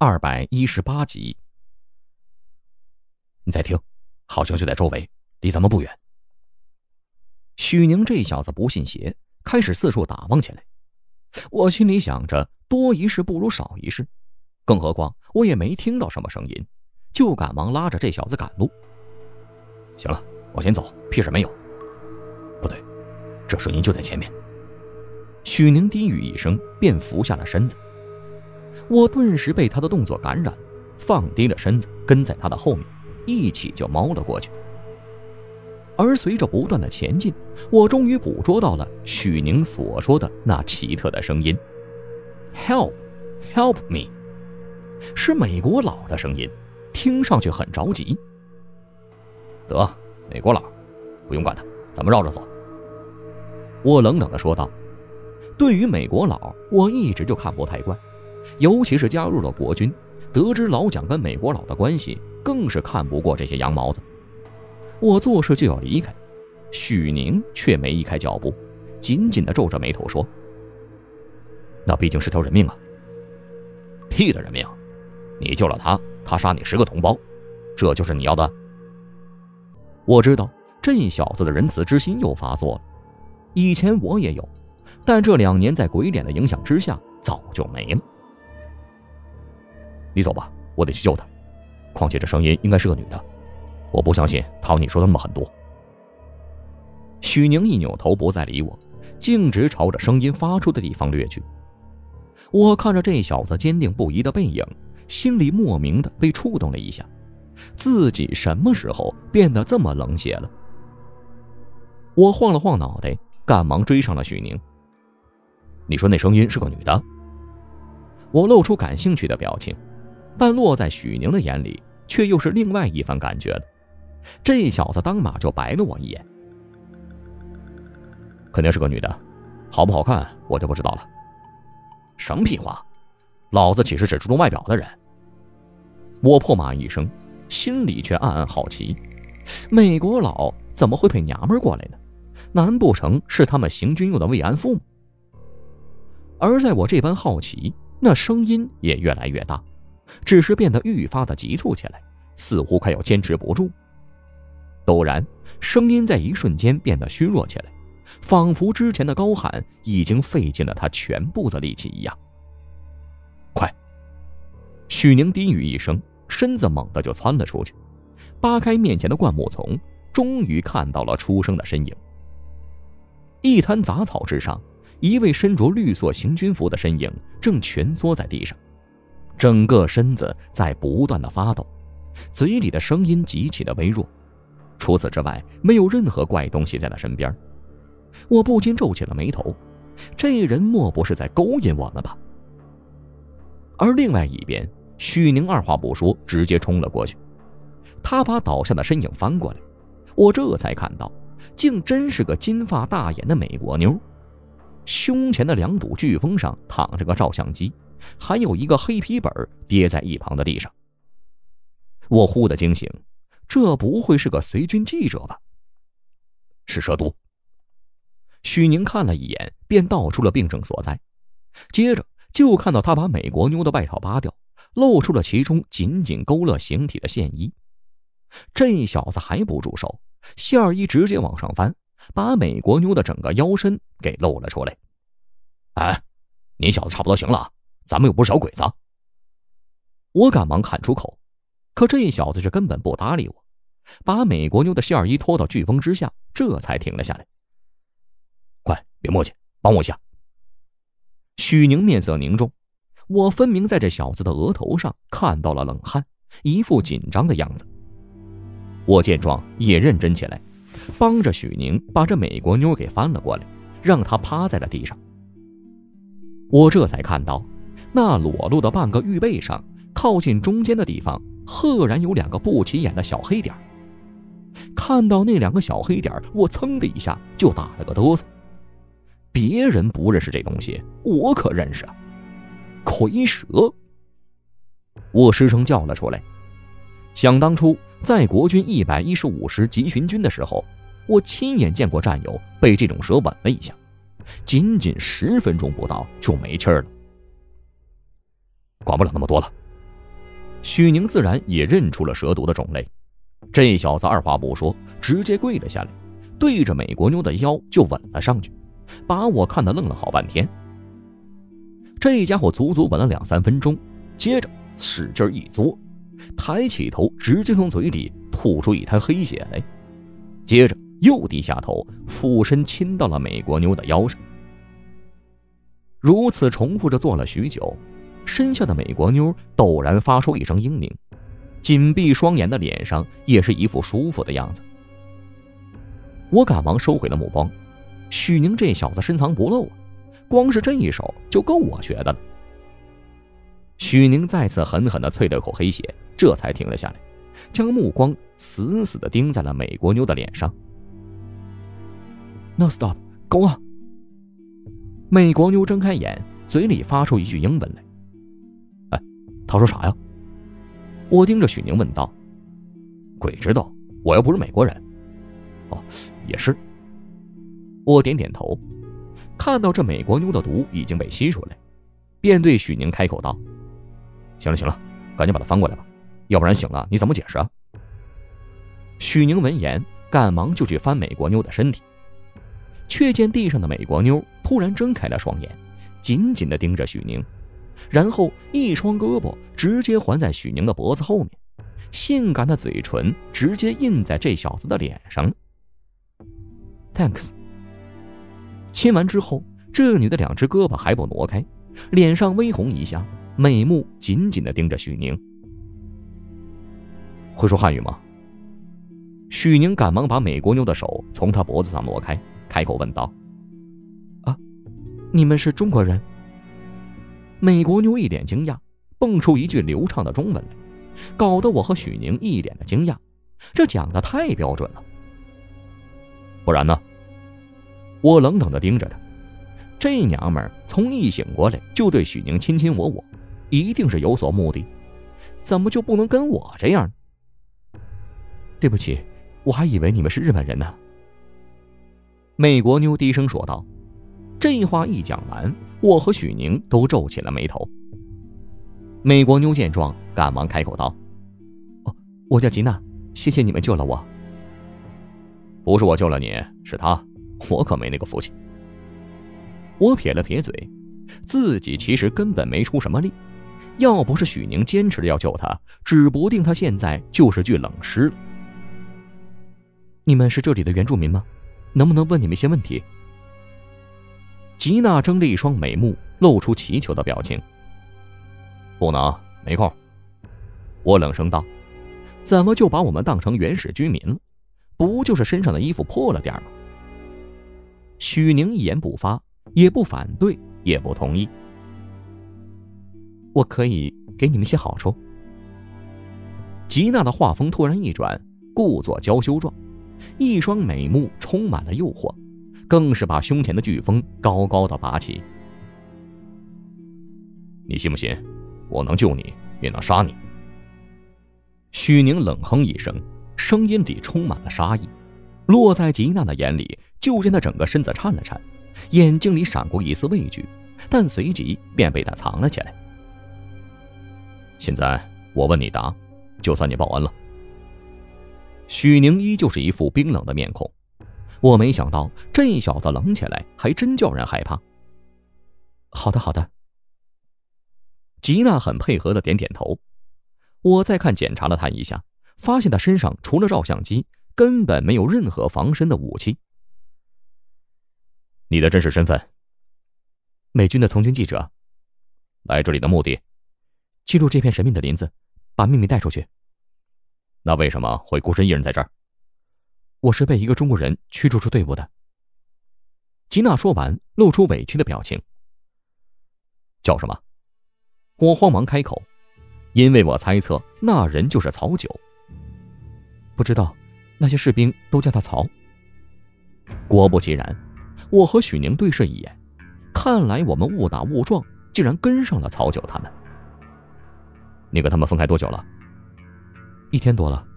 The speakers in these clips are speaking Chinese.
二百一十八集。你再听，好像就在周围，离咱们不远。许宁这小子不信邪，开始四处打望起来。我心里想着，多一事不如少一事，更何况我也没听到什么声音，就赶忙拉着这小子赶路。行了，我先走，屁事没有。不对，这声音就在前面。许宁低语一声，便伏下了身子。我顿时被他的动作感染，放低了身子，跟在他的后面，一起就猫了过去。而随着不断的前进，我终于捕捉到了许宁所说的那奇特的声音：“Help, help me！” 是美国佬的声音，听上去很着急。得，美国佬，不用管他，咱们绕着走。我冷冷的说道：“对于美国佬，我一直就看不太惯，尤其是加入了国军，得知老蒋跟美国佬的关系，更是看不过这些洋毛子。”我做事就要离开，许宁却没移开脚步，紧紧的皱着眉头说：“那毕竟是条人命啊！屁的人命！你救了他，他杀你十个同胞，这就是你要的？”我知道这小子的仁慈之心又发作了，以前我也有，但这两年在鬼脸的影响之下，早就没了。你走吧，我得去救他，况且这声音应该是个女的。我不相信唐你说的那么狠毒。许宁一扭头，不再理我，径直朝着声音发出的地方掠去。我看着这小子坚定不移的背影，心里莫名的被触动了一下。自己什么时候变得这么冷血了？我晃了晃脑袋，赶忙追上了许宁。你说那声音是个女的？我露出感兴趣的表情，但落在许宁的眼里，却又是另外一番感觉了。这小子当马就白了我一眼，肯定是个女的，好不好看我就不知道了。什么屁话，老子岂是只注重外表的人？我破骂一声，心里却暗暗好奇：美国佬怎么会配娘们过来呢？难不成是他们行军用的慰安妇？而在我这般好奇，那声音也越来越大，只是变得愈发的急促起来，似乎快要坚持不住。陡然，声音在一瞬间变得虚弱起来，仿佛之前的高喊已经费尽了他全部的力气一样。快！许宁低语一声，身子猛地就窜了出去，扒开面前的灌木丛，终于看到了出生的身影。一滩杂草之上，一位身着绿色行军服的身影正蜷缩在地上，整个身子在不断的发抖，嘴里的声音极其的微弱。除此之外，没有任何怪东西在他身边。我不禁皱起了眉头，这人莫不是在勾引我们吧？而另外一边，许宁二话不说，直接冲了过去。他把倒下的身影翻过来，我这才看到，竟真是个金发大眼的美国妞。胸前的两堵飓风上躺着个照相机，还有一个黑皮本跌在一旁的地上。我忽的惊醒。这不会是个随军记者吧？是蛇毒。许宁看了一眼，便道出了病症所在。接着就看到他把美国妞的外套扒掉，露出了其中紧紧勾勒形体的线衣。这小子还不住手，线衣直接往上翻，把美国妞的整个腰身给露了出来。哎，你小子差不多行了，咱们又不是小鬼子。我赶忙喊出口。可这小子却根本不搭理我，把美国妞的线衣拖到飓风之下，这才停了下来。快，别墨迹，帮我一下。许宁面色凝重，我分明在这小子的额头上看到了冷汗，一副紧张的样子。我见状也认真起来，帮着许宁把这美国妞给翻了过来，让她趴在了地上。我这才看到，那裸露的半个玉背上，靠近中间的地方。赫然有两个不起眼的小黑点看到那两个小黑点我噌的一下就打了个哆嗦。别人不认识这东西，我可认识啊！蝰蛇！我失声叫了出来。想当初在国军一百一十五师集群军的时候，我亲眼见过战友被这种蛇吻了一下，仅仅十分钟不到就没气儿了。管不了那么多了。许宁自然也认出了蛇毒的种类，这小子二话不说，直接跪了下来，对着美国妞的腰就吻了上去，把我看得愣了好半天。这家伙足足吻了两三分钟，接着使劲一嘬，抬起头，直接从嘴里吐出一滩黑血来，接着又低下头，俯身亲到了美国妞的腰上。如此重复着做了许久，身下的美国妞陡然发出一声嘤咛，紧闭双眼的脸上也是一副舒服的样子。我赶忙收回了目光，许宁这小子深藏不露啊，光是这一手就够我学的了。许宁再次狠狠地啐了口黑血，这才停了下来，将目光死死地盯在了美国妞的脸上。No stop，够啊！美国妞睁开眼，嘴里发出一句英文来：“，他说啥呀？”我盯着许宁问道：“鬼知道，我又不是美国人。”哦，也是。我点点头，看到这美国妞的毒已经被吸出来，便对许宁开口道：“行了行了，赶紧把它翻过来吧，要不然醒了你怎么解释啊？”许宁闻言，赶忙就去翻美国妞的身体，却见地上的美国妞。突然睁开了双眼，紧紧地盯着许宁，然后一双胳膊直接环在许宁的脖子后面，性感的嘴唇直接印在这小子的脸上。Thanks。亲完之后，这女的两只胳膊还不挪开，脸上微红一下，美目紧紧的盯着许宁。会说汉语吗？许宁赶忙把美国妞的手从他脖子上挪开，开口问道。啊你们是中国人？美国妞一脸惊讶，蹦出一句流畅的中文来，搞得我和许宁一脸的惊讶。这讲的太标准了。不然呢？我冷冷的盯着他，这娘们儿从一醒过来就对许宁亲亲我我，一定是有所目的。怎么就不能跟我这样？对不起，我还以为你们是日本人呢。美国妞低声说道。这话一讲完，我和许宁都皱起了眉头。美国妞见状，赶忙开口道：“哦，我叫吉娜，谢谢你们救了我。不是我救了你，是他，我可没那个福气。”我撇了撇嘴，自己其实根本没出什么力，要不是许宁坚持着要救他，指不定他现在就是具冷尸了。你们是这里的原住民吗？能不能问你们一些问题？吉娜睁着一双美目，露出祈求的表情。不能，没空。我冷声道：“怎么就把我们当成原始居民了？不就是身上的衣服破了点吗？”许宁一言不发，也不反对，也不同意。我可以给你们些好处。吉娜的画风突然一转，故作娇羞状，一双美目充满了诱惑。更是把胸前的飓风高高的拔起。你信不信，我能救你，也能杀你？许宁冷哼一声，声音里充满了杀意，落在吉娜的眼里，就见她整个身子颤了颤，眼睛里闪过一丝畏惧，但随即便被他藏了起来。现在我问你答，就算你报恩了。许宁依旧是一副冰冷的面孔。我没想到这小子冷起来还真叫人害怕。好的，好的。吉娜很配合的点点头。我再看检查了他一下，发现他身上除了照相机，根本没有任何防身的武器。你的真实身份？美军的从军记者。来这里的目的？记录这片神秘的林子，把秘密带出去。那为什么会孤身一人在这儿？我是被一个中国人驱逐出队伍的。吉娜说完，露出委屈的表情。叫什么？我慌忙开口，因为我猜测那人就是曹九。不知道，那些士兵都叫他曹。果不其然，我和许宁对视一眼，看来我们误打误撞，竟然跟上了曹九他们。你跟他们分开多久了？一天多了。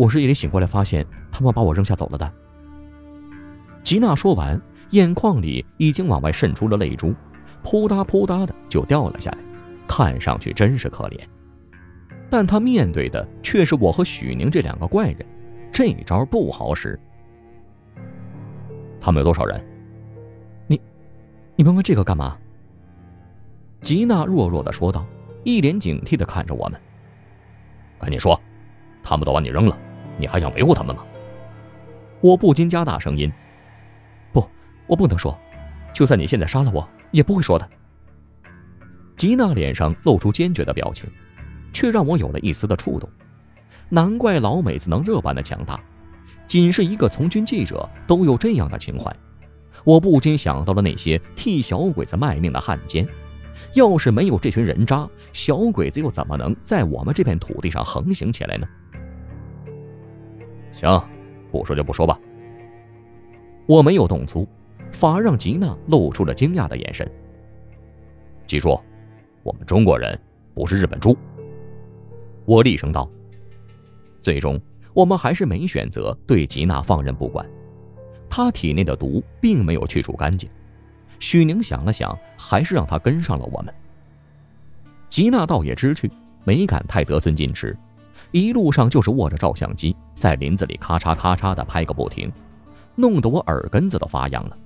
我是夜里醒过来，发现他们把我扔下走了的。吉娜说完，眼眶里已经往外渗出了泪珠，扑嗒扑嗒的就掉了下来，看上去真是可怜。但他面对的却是我和许宁这两个怪人，这招不好使。他们有多少人？你，你问问这个干嘛？吉娜弱弱的说道，一脸警惕的看着我们。赶紧说，他们都把你扔了，你还想维护他们吗？我不禁加大声音。不，我不能说，就算你现在杀了我，也不会说的。吉娜脸上露出坚决的表情，却让我有了一丝的触动。难怪老美子能这般的强大，仅是一个从军记者都有这样的情怀。我不禁想到了那些替小鬼子卖命的汉奸。要是没有这群人渣，小鬼子又怎么能在我们这片土地上横行起来呢？行，不说就不说吧。我没有动粗，反而让吉娜露出了惊讶的眼神。记住。我们中国人不是日本猪。我厉声道。最终，我们还是没选择对吉娜放任不管。她体内的毒并没有去除干净。许宁想了想，还是让她跟上了我们。吉娜倒也知趣，没敢太得寸进尺，一路上就是握着照相机，在林子里咔嚓咔嚓的拍个不停，弄得我耳根子都发痒了。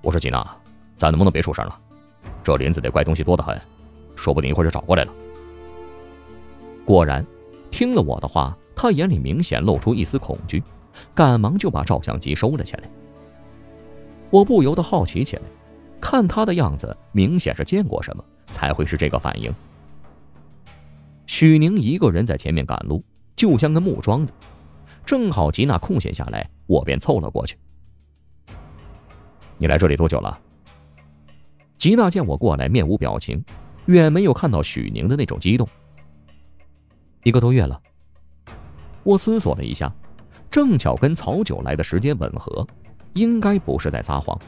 我说吉娜，咱能不能别出声了？这林子里怪东西多得很，说不定一会儿就找过来了。果然，听了我的话，他眼里明显露出一丝恐惧，赶忙就把照相机收了起来。我不由得好奇起来，看他的样子，明显是见过什么才会是这个反应。许宁一个人在前面赶路，就像个木桩子，正好吉娜空闲下来，我便凑了过去。你来这里多久了？吉娜见我过来，面无表情，远没有看到许宁的那种激动。一个多月了。我思索了一下，正巧跟曹九来的时间吻合，应该不是在撒谎。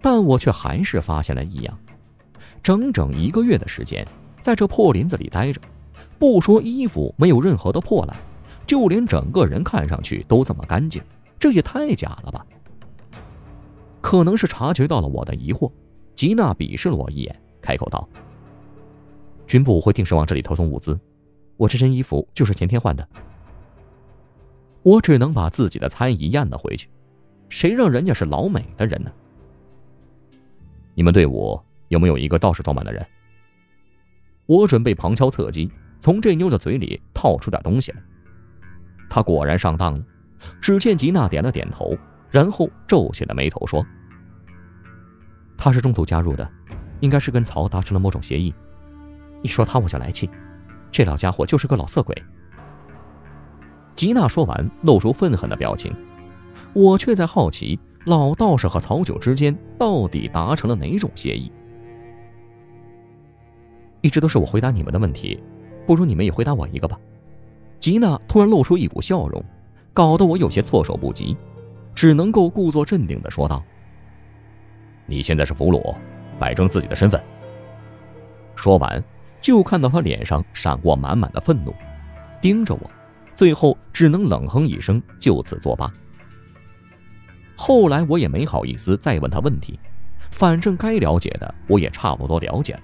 但我却还是发现了异样。整整一个月的时间，在这破林子里待着，不说衣服没有任何的破烂，就连整个人看上去都这么干净，这也太假了吧？可能是察觉到了我的疑惑。吉娜鄙视了我一眼，开口道：“军部会定时往这里投送物资，我这身衣服就是前天换的。”我只能把自己的猜疑咽了回去。谁让人家是老美的人呢？你们队伍有没有一个道士装扮的人？我准备旁敲侧击，从这妞的嘴里套出点东西来。他果然上当了。只见吉娜点了点头，然后皱起了眉头说。他是中途加入的，应该是跟曹达成了某种协议。一说他我就来气，这老家伙就是个老色鬼。吉娜说完，露出愤恨的表情。我却在好奇，老道士和曹九之间到底达成了哪种协议？一直都是我回答你们的问题，不如你们也回答我一个吧。吉娜突然露出一股笑容，搞得我有些措手不及，只能够故作镇定地说道。你现在是俘虏，摆正自己的身份。说完，就看到他脸上闪过满满的愤怒，盯着我，最后只能冷哼一声，就此作罢。后来我也没好意思再问他问题，反正该了解的我也差不多了解了。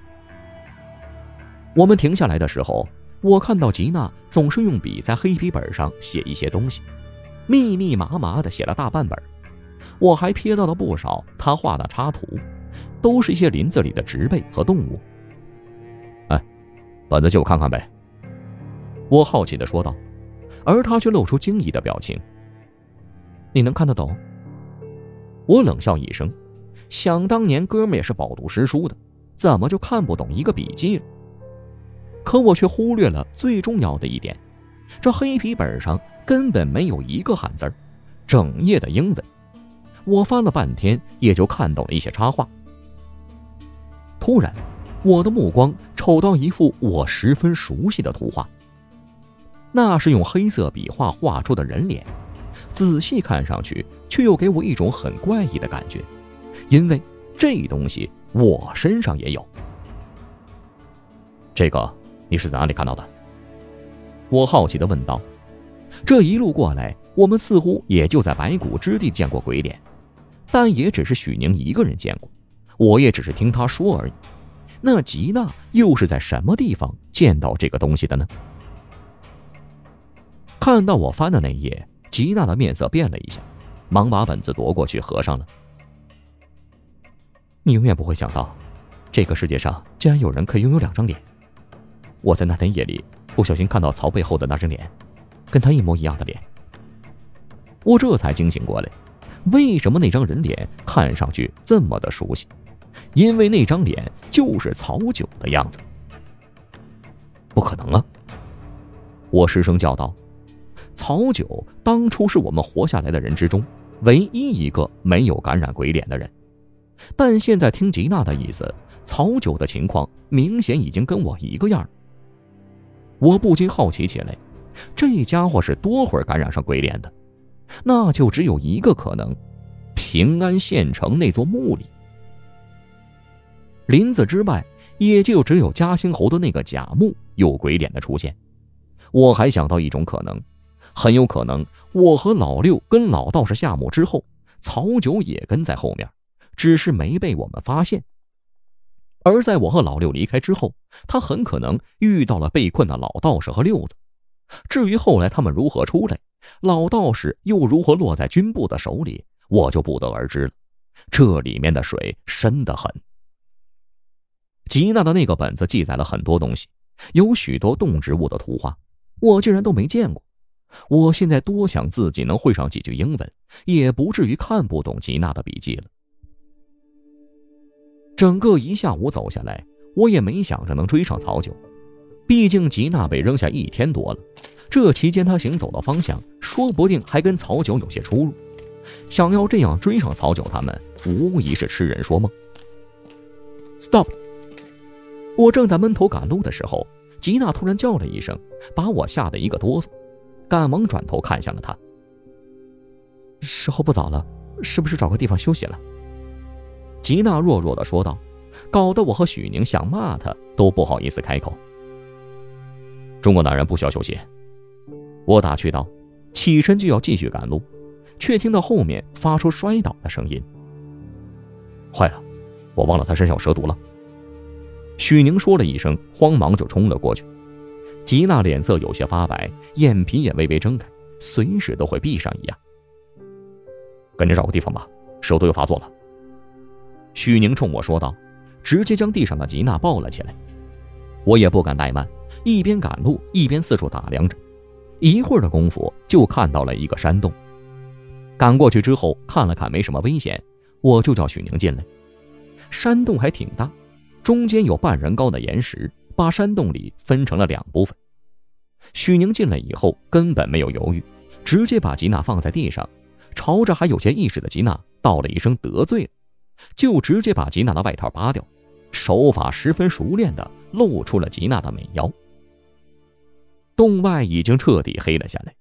我们停下来的时候，我看到吉娜总是用笔在黑皮本上写一些东西，密密麻麻的写了大半本。我还瞥到了不少她画的插图，都是一些林子里的植被和动物。哎，本子借我看看呗。我好奇的说道，而他却露出惊异的表情。你能看得懂？我冷笑一声，想当年哥们也是饱读诗书的，怎么就看不懂一个笔记了？可我却忽略了最重要的一点，这黑皮本上根本没有一个汉字整页的英文。我翻了半天，也就看懂了一些插画。突然，我的目光瞅到一幅我十分熟悉的图画，那是用黑色笔画画出的人脸。仔细看上去，却又给我一种很怪异的感觉，因为这东西我身上也有。这个你是在哪里看到的？我好奇的问道。这一路过来，我们似乎也就在白骨之地见过鬼脸。但也只是许宁一个人见过，我也只是听他说而已。那吉娜又是在什么地方见到这个东西的呢？看到我翻的那一页，吉娜的面色变了一下，忙把本子夺过去合上了。你永远不会想到，这个世界上竟然有人可以拥有两张脸。我在那天夜里不小心看到曹背后的那张脸，跟他一模一样的脸。我这才惊醒过来，为什么那张人脸看上去这么的熟悉？因为那张脸就是曹九的样子。不可能啊！我失声叫道：“曹九当初是我们活下来的人之中唯一一个没有感染鬼脸的人。”但现在听吉娜的意思，曹九的情况明显已经跟我一个样我不禁好奇起来，这家伙是多会儿感染上鬼脸的？那就只有一个可能：平安县城那座墓里。林子之外，也就只有嘉兴侯的那个假墓有鬼脸的出现。我还想到一种可能，很有可能我和老六跟老道士下墓之后，曹九也跟在后面。只是没被我们发现。而在我和老六离开之后，他很可能遇到了被困的老道士和六子。至于后来他们如何出来，老道士又如何落在军部的手里，我就不得而知了。这里面的水深得很。吉娜的那个本子记载了很多东西，有许多动植物的图画，我竟然都没见过。我现在多想自己能会上几句英文，也不至于看不懂吉娜的笔记了。整个一下午走下来，我也没想着能追上曹九，毕竟吉娜被扔下一天多了，这期间他行走的方向说不定还跟曹九有些出入，想要这样追上曹九他们，无疑是痴人说梦。Stop！我正在闷头赶路的时候，吉娜突然叫了一声，把我吓得一个哆嗦，赶忙转头看向了他。时候不早了，是不是找个地方休息了？吉娜弱弱的说道，搞得我和许宁想骂他都不好意思开口。中国男人不需要休息，我打趣道，起身就要继续赶路，却听到后面发出摔倒的声音。坏了，我忘了他身上有蛇毒了。许宁说了一声，慌忙就冲了过去。吉娜脸色有些发白，眼皮也微微睁开，随时都会闭上一样。赶紧找个地方吧，蛇毒又发作了。许宁冲我说道，直接将地上的吉娜抱了起来。我也不敢怠慢，一边赶路一边四处打量着。一会儿的功夫，就看到了一个山洞。赶过去之后，看了看没什么危险，我就叫许宁进来。山洞还挺大，中间有半人高的岩石，把山洞里分成了两部分。许宁进来以后，根本没有犹豫，直接把吉娜放在地上，朝着还有些意识的吉娜道了一声“得罪了”。就直接把吉娜的外套扒掉，手法十分熟练的露出了吉娜的美腰。洞外已经彻底黑了下来，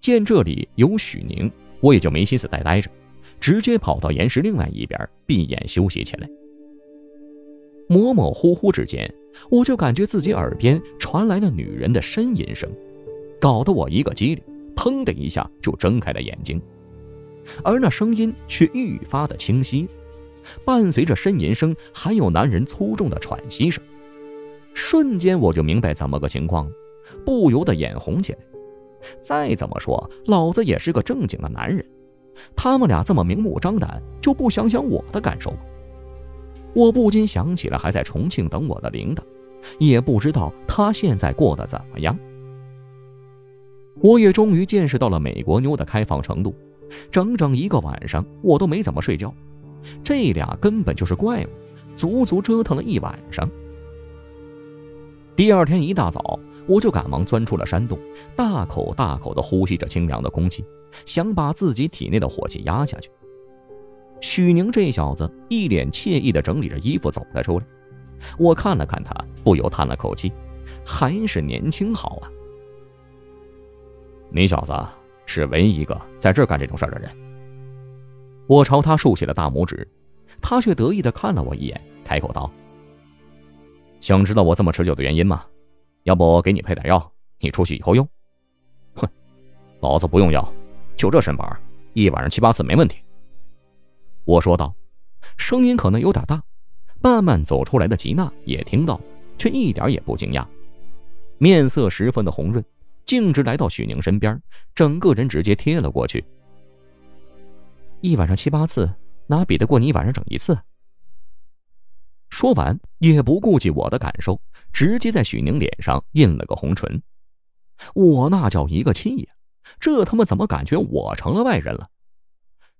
见这里有许宁，我也就没心思再待着，直接跑到岩石另外一边闭眼休息起来。模模糊糊之间，我就感觉自己耳边传来了女人的呻吟声，搞得我一个机灵，砰的一下就睁开了眼睛，而那声音却愈发的清晰。伴随着呻吟声，还有男人粗重的喘息声。瞬间我就明白怎么个情况，不由得眼红起来。再怎么说，老子也是个正经的男人，他们俩这么明目张胆，就不想想我的感受？我不禁想起了还在重庆等我的领导，也不知道他现在过得怎么样。我也终于见识到了美国妞的开放程度，整整一个晚上我都没怎么睡觉。这俩根本就是怪物，足足折腾了一晚上。第二天一大早，我就赶忙钻出了山洞，大口大口地呼吸着清凉的空气，想把自己体内的火气压下去。许宁这小子一脸惬意地整理着衣服走了出来，我看了看他，不由叹了口气，还是年轻好啊。你小子是唯一一个在这儿干这种事儿的人。我朝他竖起了大拇指，他却得意地看了我一眼，开口道：“想知道我这么持久的原因吗？要不给你配点药，你出去以后用。”哼，老子不用药，就这身板，一晚上七八次没问题。我说道，声音可能有点大，慢慢走出来的吉娜也听到，却一点也不惊讶，面色十分的红润，径直来到许宁身边，整个人直接贴了过去。一晚上七八次，哪比得过你一晚上整一次？说完，也不顾及我的感受，直接在许宁脸上印了个红唇。我那叫一个气呀！这他妈怎么感觉我成了外人了？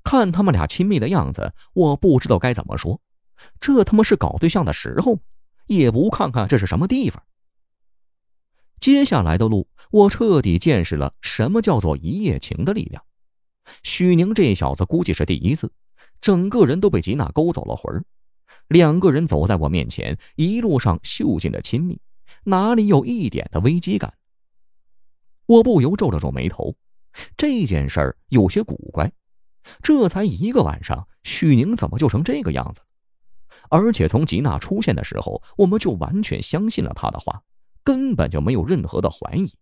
看他们俩亲密的样子，我不知道该怎么说。这他妈是搞对象的时候，也不看看这是什么地方。接下来的路，我彻底见识了什么叫做一夜情的力量。许宁这小子估计是第一次，整个人都被吉娜勾走了魂儿。两个人走在我面前，一路上秀尽了亲密，哪里有一点的危机感？我不由皱了皱眉头，这件事儿有些古怪。这才一个晚上，许宁怎么就成这个样子？而且从吉娜出现的时候，我们就完全相信了她的话，根本就没有任何的怀疑。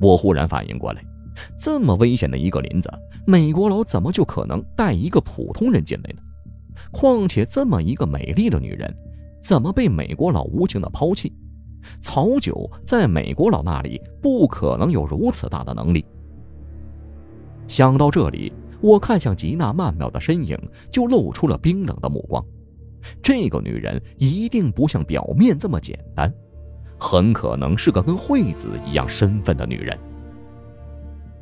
我忽然反应过来，这么危险的一个林子，美国佬怎么就可能带一个普通人进来呢？况且这么一个美丽的女人，怎么被美国佬无情的抛弃？曹九在美国佬那里不可能有如此大的能力。想到这里。我看向吉娜曼妙的身影，就露出了冰冷的目光。这个女人一定不像表面这么简单，很可能是个跟惠子一样身份的女人。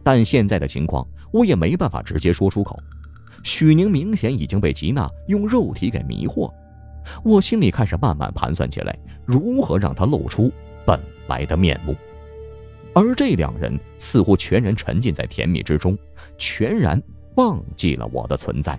但现在的情况，我也没办法直接说出口。许宁明显已经被吉娜用肉体给迷惑，我心里开始慢慢盘算起来，如何让她露出本来的面目。而这两人似乎全然沉浸在甜蜜之中，全然。忘记了我的存在。